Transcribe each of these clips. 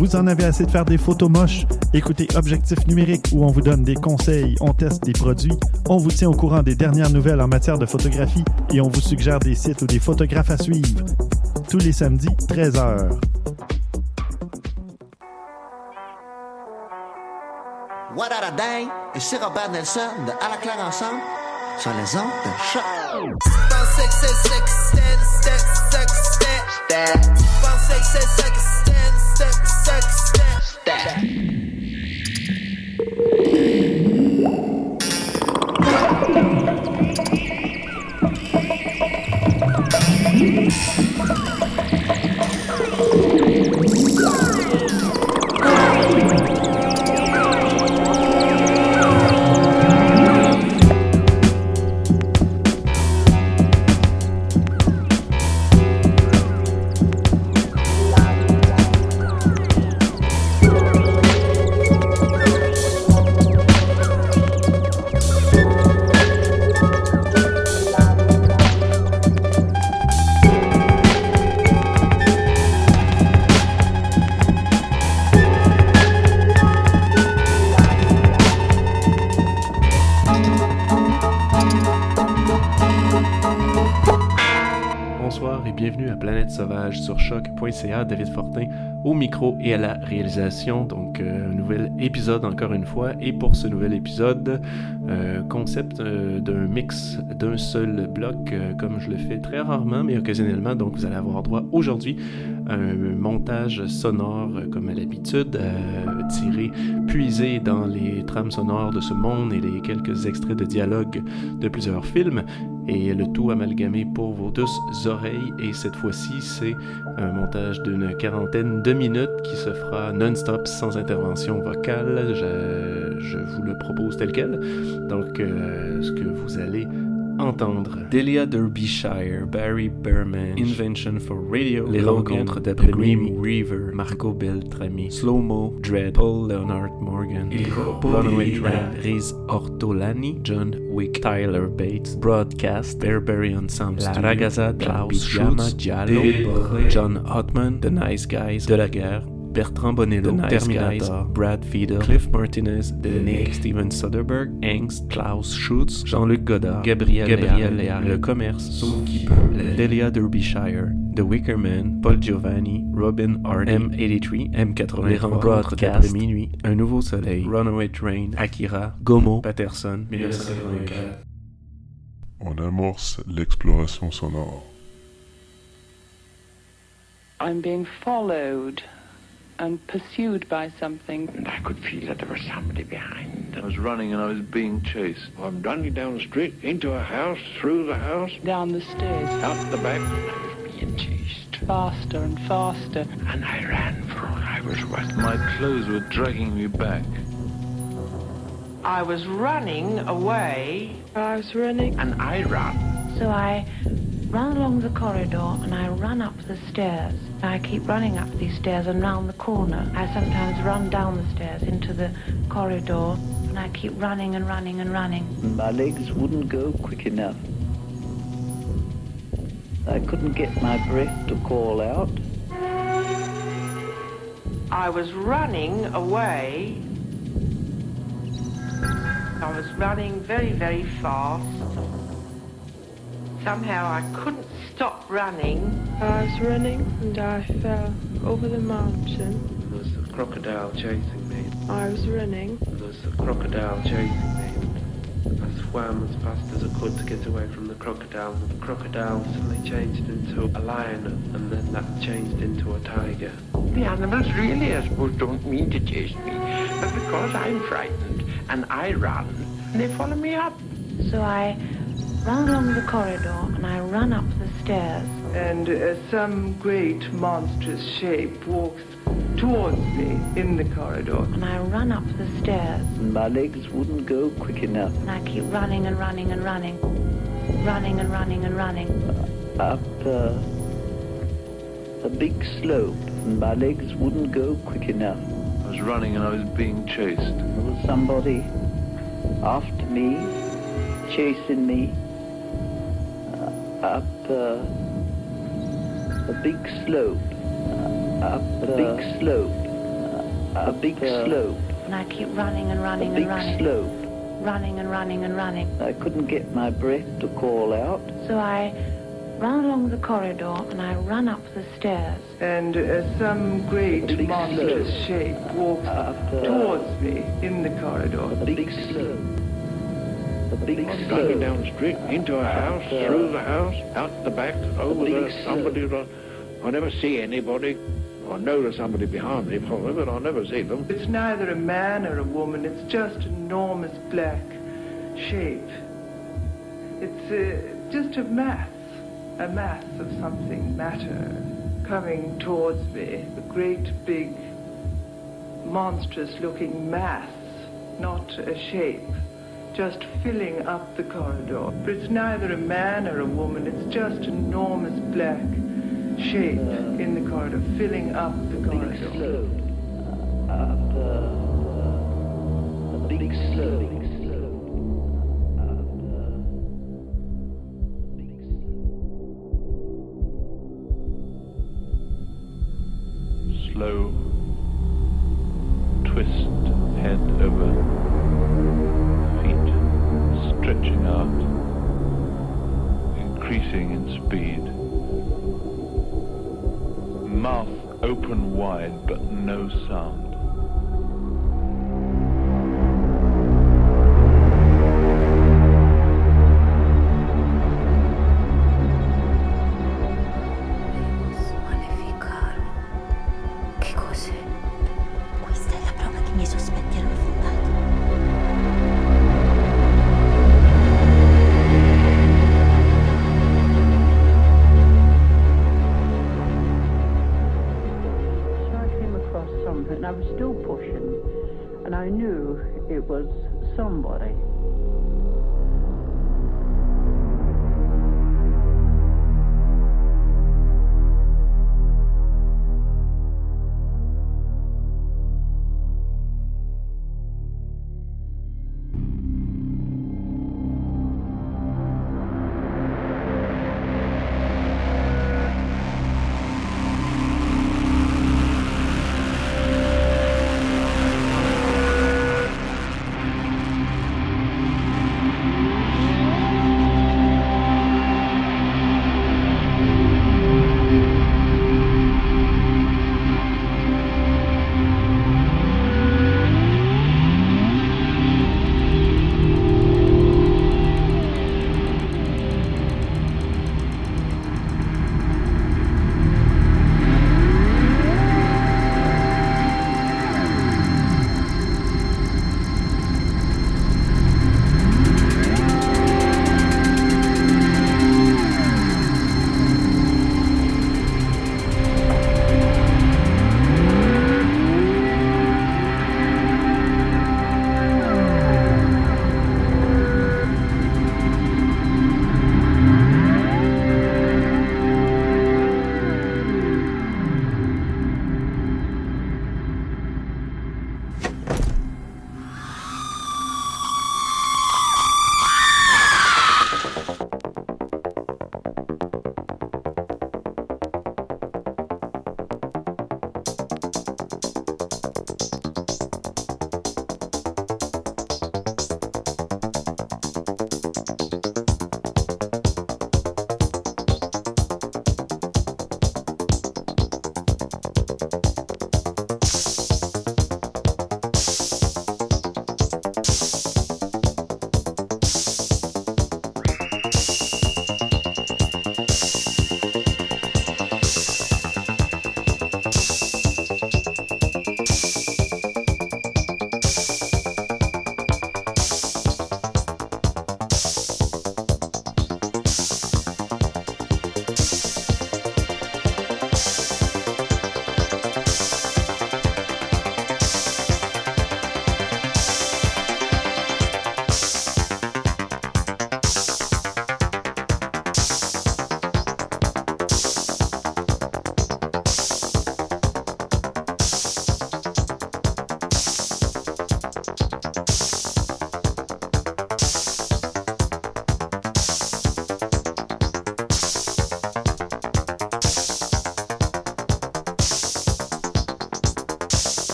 Vous en avez assez de faire des photos moches? Écoutez Objectif numérique où on vous donne des conseils, on teste des produits, on vous tient au courant des dernières nouvelles en matière de photographie et on vous suggère des sites ou des photographes à suivre. Tous les samedis, 13h. What a day? Et c'est Robert Nelson de À la claire ensemble sur les ondes de choc. Bonsoir choc.ca. David Fortin au micro et à la réalisation. Donc, euh, un nouvel épisode encore une fois. Et pour ce nouvel épisode, euh, concept euh, d'un mix d'un seul bloc, comme je le fais très rarement, mais occasionnellement. Donc, vous allez avoir droit aujourd'hui à un montage sonore, comme à l'habitude, tiré, puisé dans les trames sonores de ce monde et les quelques extraits de dialogue de plusieurs films et le tout amalgamé pour vos douces oreilles. Et cette fois-ci, c'est un montage d'une quarantaine de minutes qui se fera non-stop sans intervention vocale. Je, vous le propose tel quel. Donc, euh, ce que vous allez entendre. Delia Derbyshire, Barry Berman, Invention for Radio, Les rencontres d'après Grim Reaver, Marco Beltrami, Slow-Mo, Dread, Paul Leonard Morgan, Runaway Train, Riz Ortolani, John Wick, Tyler Bates, Broadcast, Bearberry Ensemble, La Ragazza, Klaus Giallo, John Hotman, The Nice Guys, De la Guerre, Bertrand Bonello, nice Terminator, Guys, Brad Fiedel, Cliff Martinez, The Nick, Steven Soderbergh, Angst, Klaus Schutz, Jean-Luc Godard, Gabriel, Gabriel Léal, Le Commerce, Sauf qui peut, Delia Derbyshire, The Wicker Man, Paul Giovanni, Robin Hardy, M83, M80, Les minuit, Un nouveau soleil, Runaway Train, Akira, Gomo, Patterson, 1984. On amorce l'exploration sonore. I'm being followed and pursued by something. And I could feel that there was somebody behind. I was running and I was being chased. I'm running down the street, into a house, through the house, Down the stairs, out the back. I was being chased. faster and faster. And I ran for all I was worth. My clothes were dragging me back. I was running away. I was running. And I ran. So I run along the corridor and I run up the stairs. I keep running up these stairs and round the corner. I sometimes run down the stairs into the corridor and I keep running and running and running. My legs wouldn't go quick enough. I couldn't get my breath to call out. I was running away. I was running very, very fast. Somehow I couldn't stop running. I was running and I fell over the mountain. There was a crocodile chasing me. I was running. There was a crocodile chasing me. I swam as fast as I could to get away from the crocodile. And the crocodile suddenly changed into a lion, and then that changed into a tiger. The animals really, I suppose, don't mean to chase me, but because I'm frightened and I run, they follow me up. So I run along the corridor and I run up the stairs. And uh, some great monstrous shape walks towards me in the corridor. And I run up the stairs. And my legs wouldn't go quick enough. And I keep running and running and running. Running and running and running. Up uh, a big slope. And my legs wouldn't go quick enough. I was running and I was being chased. There was somebody after me, chasing me. Uh, up uh, a big slope. up a big slope. a big slope. And I keep running and running a and big running. slope. Running and running and running. I couldn't get my breath to call out. So I run along the corridor and I run up the stairs. And uh, some great big monstrous slope. shape walks Up, uh, towards me in the corridor. A big slope. A big Running down the street, into a house, uh, through the house, out the back, over big there, somebody run. I never see anybody. I know there's somebody behind me, probably, but I never see them. It's neither a man or a woman. It's just an enormous black shape. It's uh, just a mass, a mass of something, matter, coming towards me. A great big, monstrous-looking mass, not a shape, just filling up the corridor. But it's neither a man or a woman. It's just an enormous black shape in the corridor, filling up the Big corridor. slope. Up uh, a big. Slow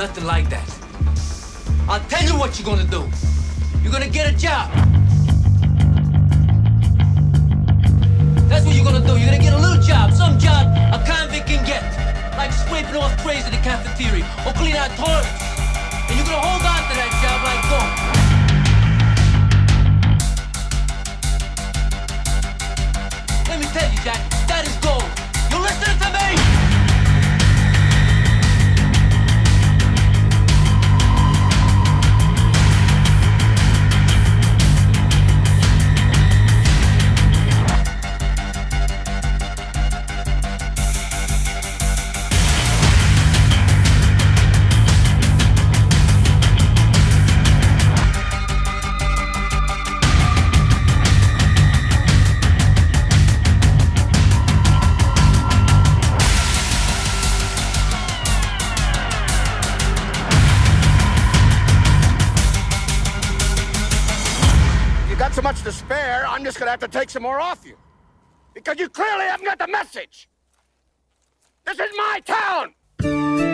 nothing like that. I'll tell you what you're gonna do. You're gonna get a job. That's what you're gonna do. You're gonna get a little job, some job a convict can get. Like scraping off trays in the cafeteria or clean out toilets. And you're gonna hold on to that job like gold. Let me tell you, Jack, that is gold. You listening to me? Just gonna have to take some more off you. Because you clearly haven't got the message. This is my town!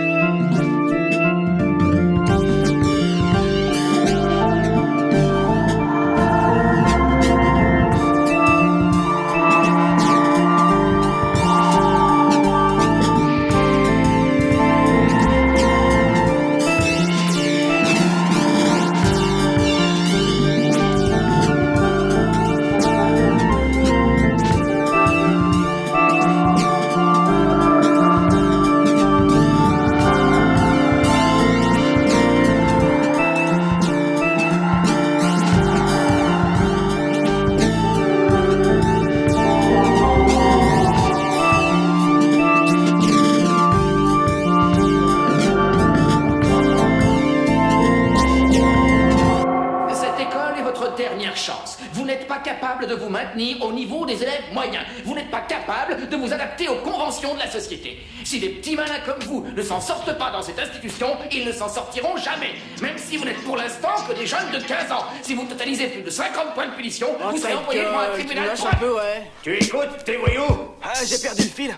Société. Si des petits malins comme vous ne s'en sortent pas dans cette institution, ils ne s'en sortiront jamais. Même si vous n'êtes pour l'instant que des jeunes de 15 ans. Si vous totalisez plus de 50 points de punition, vous serez envoyé devant un tribunal. un peu, ouais. Tu écoutes, tes voyous Ah, j'ai perdu le fil.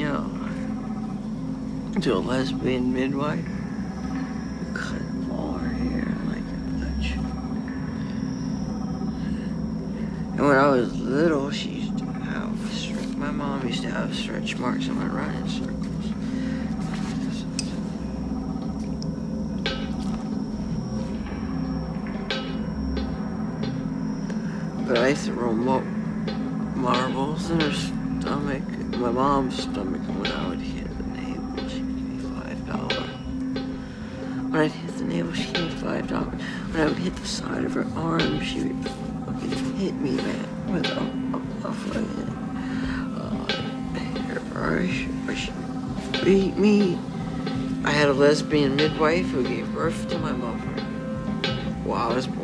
In to a lesbian midwife cut all her hair like a butch. And when I was little, she used to have, my mom used to have stretch marks on my running circles. But I used to roll marbles in her stomach, my mom's stomach, when I would hit the navel, she'd give me five dollars. When I'd hit the navel, she'd give me five dollars. When I would hit the side of her arm, she would fucking hit me, man, with a, a, a fucking uh, hairbrush, or she beat me. I had a lesbian midwife who gave birth to my mother while I was born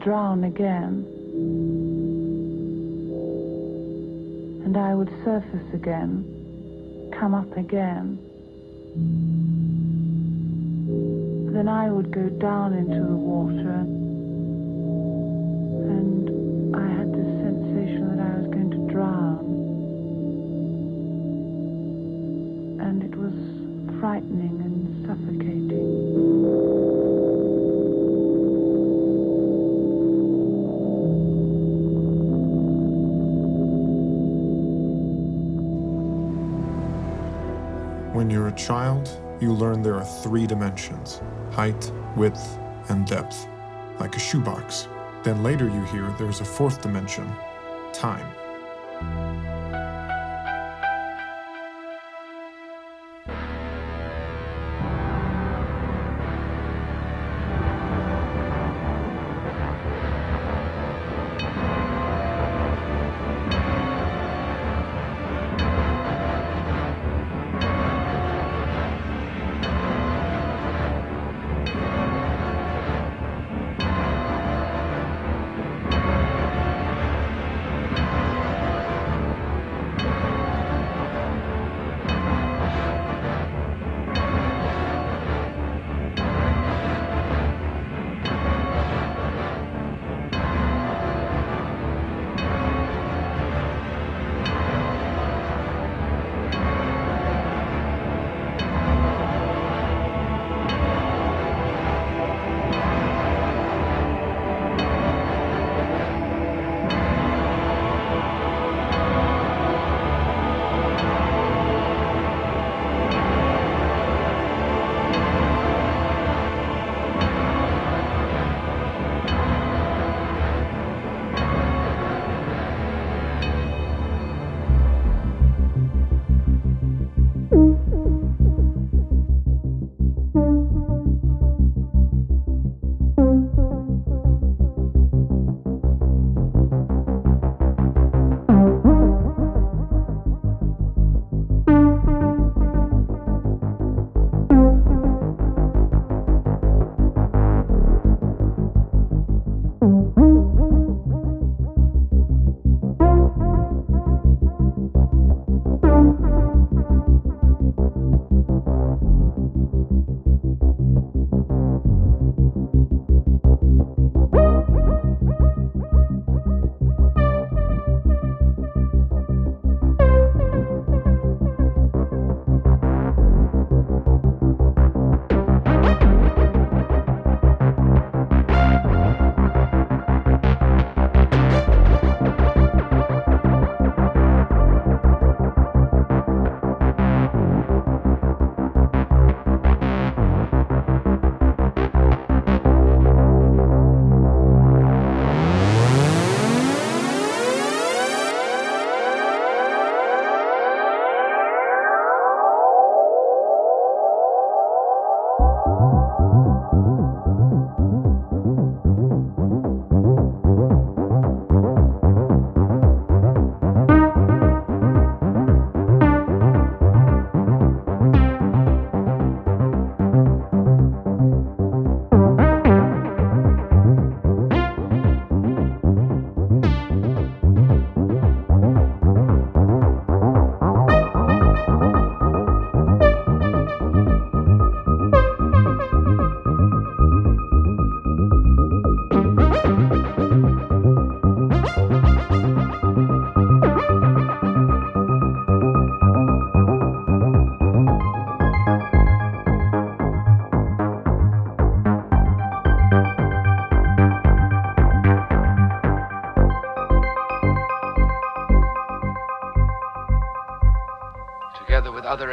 drown again. And I would surface again, come up again. Then I would go down into the water. And I had this sensation that I was going to drown. And it was frightening and suffocating. Child, you learn there are three dimensions height, width, and depth, like a shoebox. Then later you hear there's a fourth dimension time.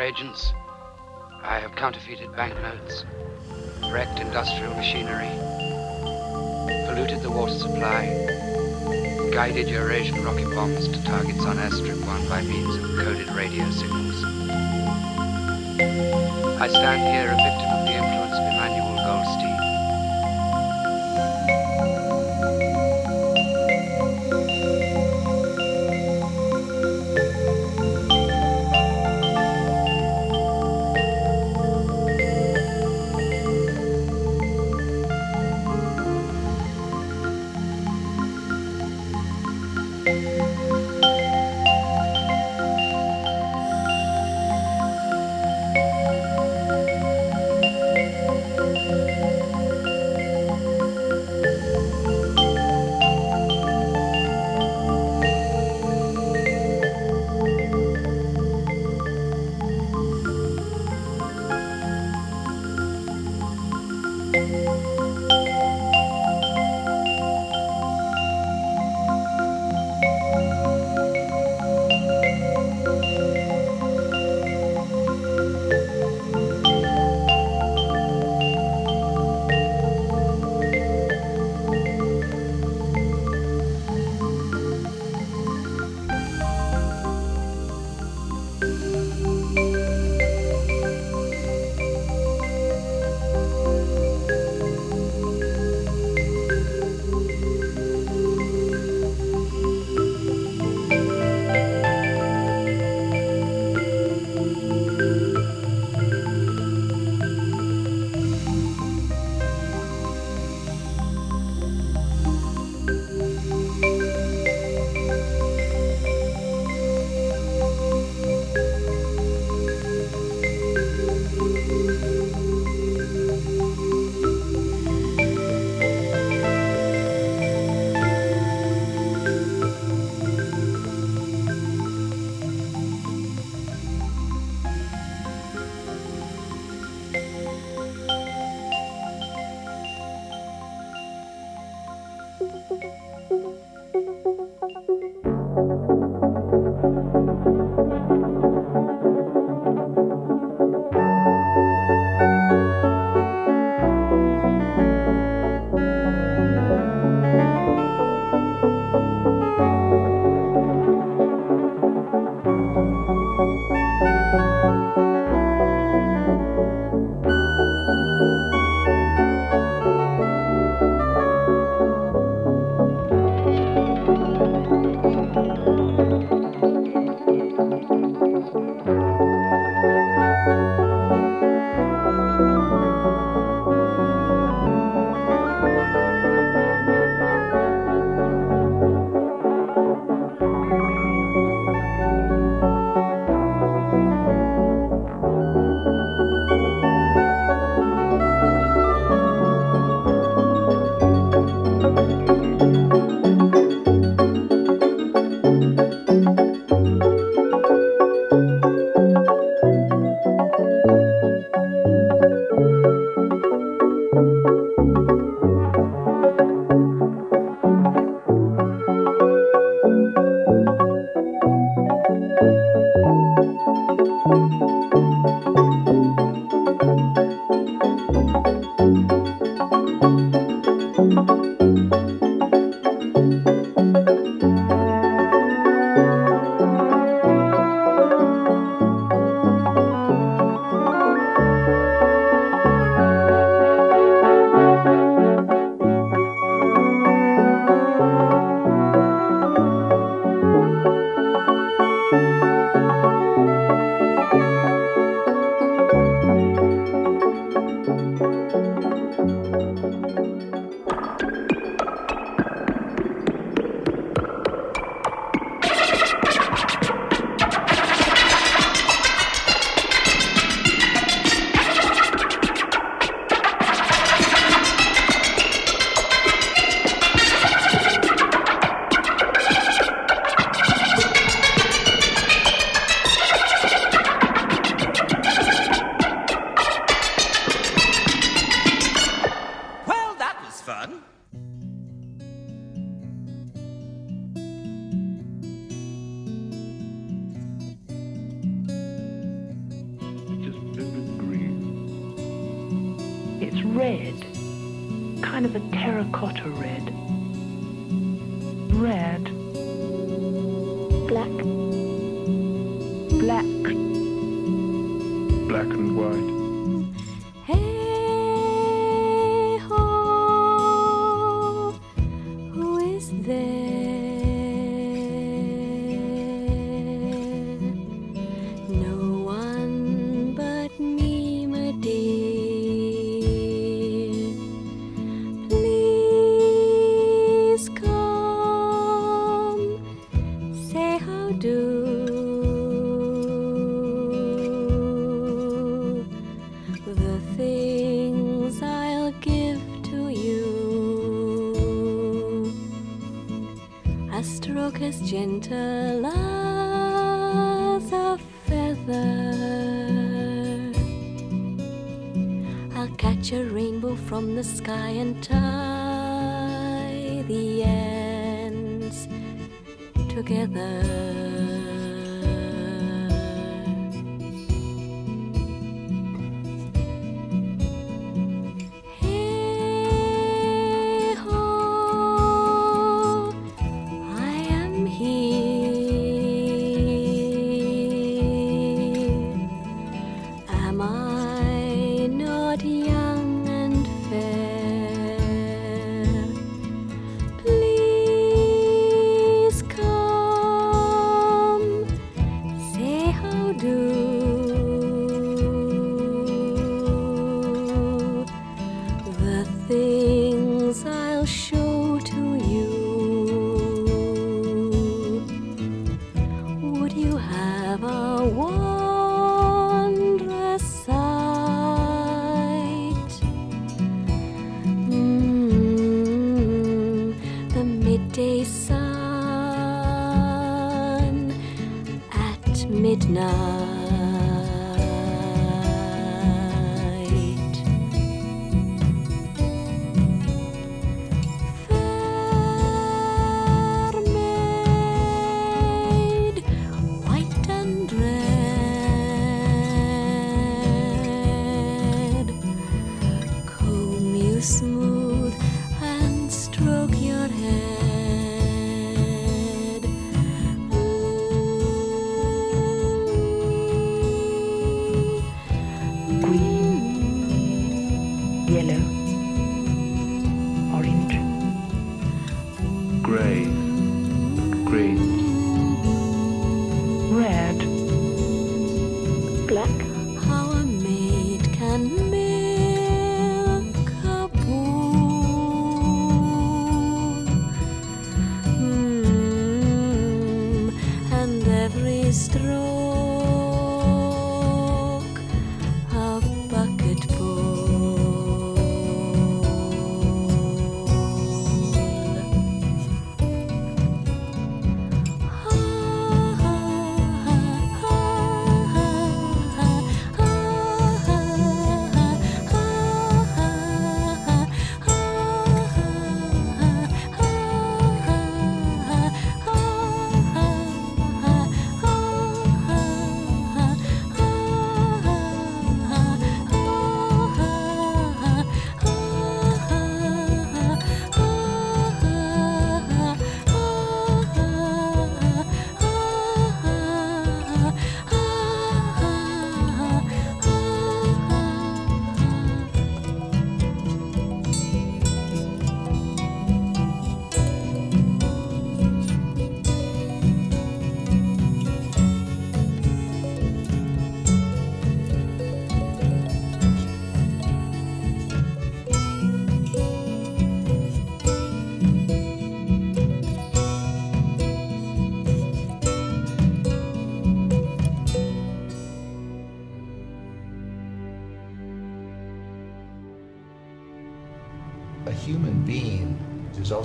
Agents, I have counterfeited banknotes, wrecked industrial machinery, polluted the water supply, guided Eurasian rocket bombs to targets on Airstrip 1 by means of coded radio signals. I stand here a victim from the sky and tie the ends together.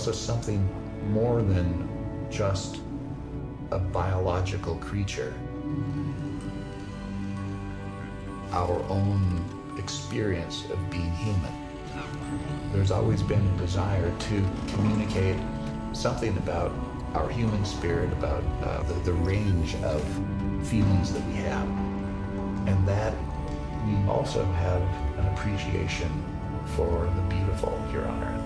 Also something more than just a biological creature. Our own experience of being human. There's always been a desire to communicate something about our human spirit, about uh, the, the range of feelings that we have. And that we also have an appreciation for the beautiful here on earth.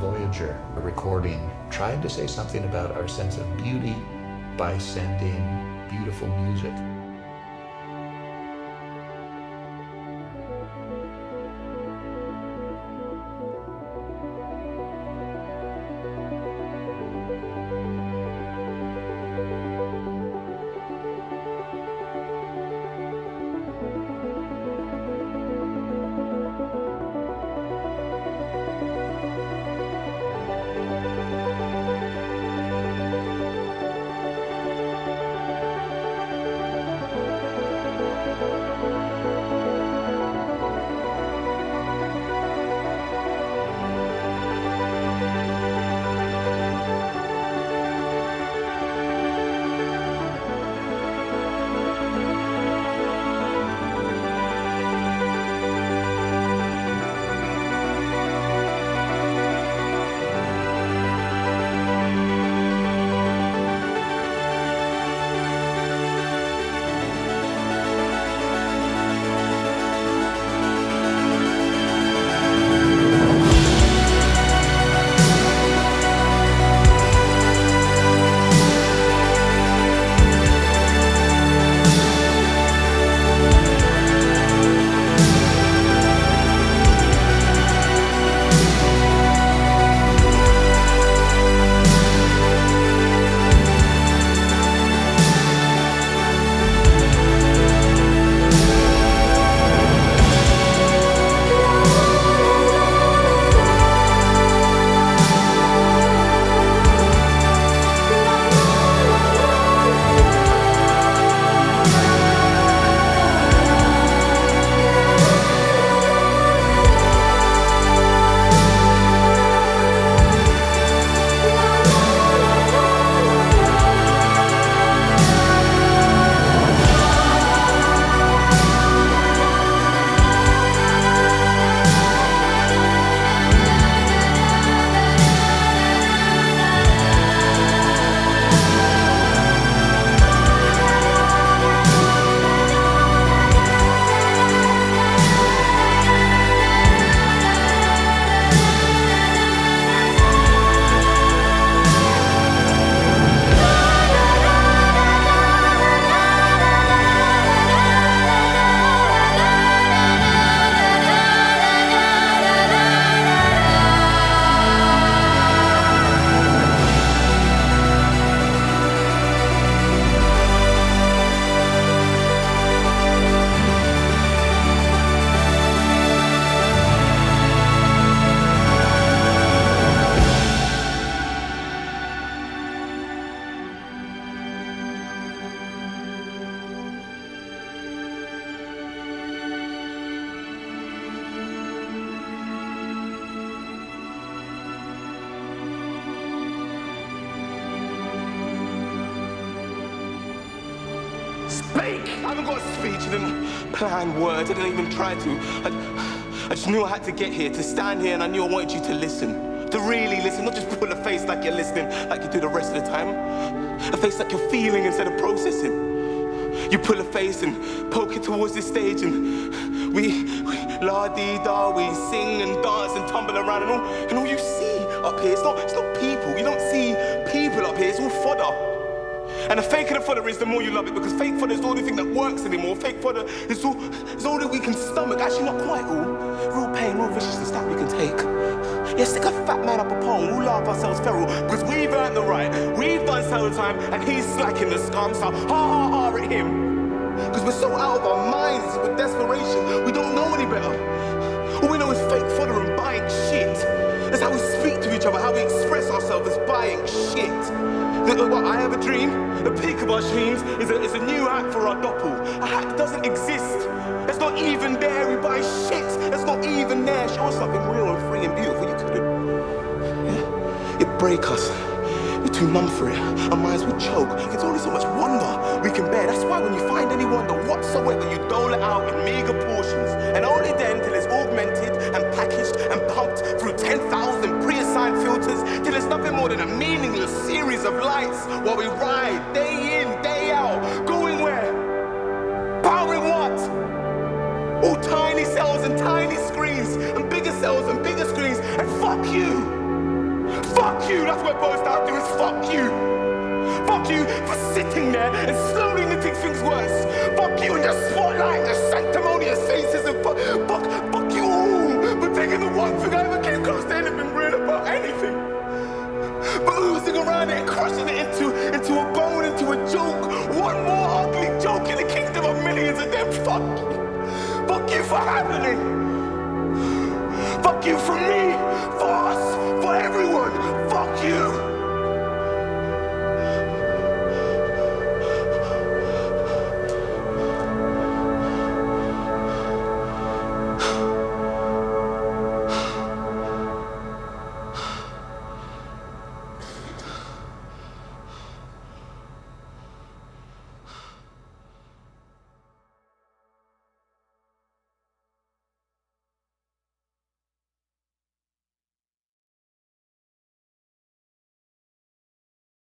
Voyager, recording, tried to say something about our sense of beauty by sending beautiful music. I haven't got a speech, I didn't plan words, I didn't even try to. I, I just knew I had to get here, to stand here, and I knew I wanted you to listen. To really listen, not just pull a face like you're listening, like you do the rest of the time. A face like you're feeling instead of processing. You pull a face and poke it towards the stage, and we, we la dee da, we sing and dance and tumble around, and all, and all you see up here, it's not, it's not people. You don't see people up here, it's all fodder. And the faker the fodder is, the more you love it, because fake fodder is the only thing that works anymore. Fake fodder is all, is all that we can stomach. Actually, not quite all. Real pain, real viciousness that we can take. Yeah, stick a fat man up a pole, we'll laugh ourselves feral, because we've earned the right. We've done so time, and he's slacking the scum, so ha ha ha at him. Because we're so out of our minds with desperation, we don't know any better. All we know is fake fodder and buying shit. That's how we speak to each other, how we express ourselves as buying shit. What, I have a dream. The peak of our dreams is a, is a new hat for our doppel. A that doesn't exist. It's not even there. We buy shit. It's not even there. Show us something real and free and beautiful. You couldn't. Yeah. It break us. We're too numb for it. Our minds would choke. It's only so much wonder we can bear. That's why when you find any wonder whatsoever, you dole it out in meager portions. While we ride day in, day out. Going where? Powering what? All tiny cells and tiny screens and bigger cells and bigger screens. And fuck you! Fuck you! That's what it boils to is fuck you. Fuck you for sitting there and slowly making things worse. Fuck you and your spotlight your sanctimonious faces and fuck, fuck, around it and crushing it into, into a bone, into a joke. One more ugly joke in the kingdom of millions and then fuck you. Fuck you for having happening. Fuck you for me.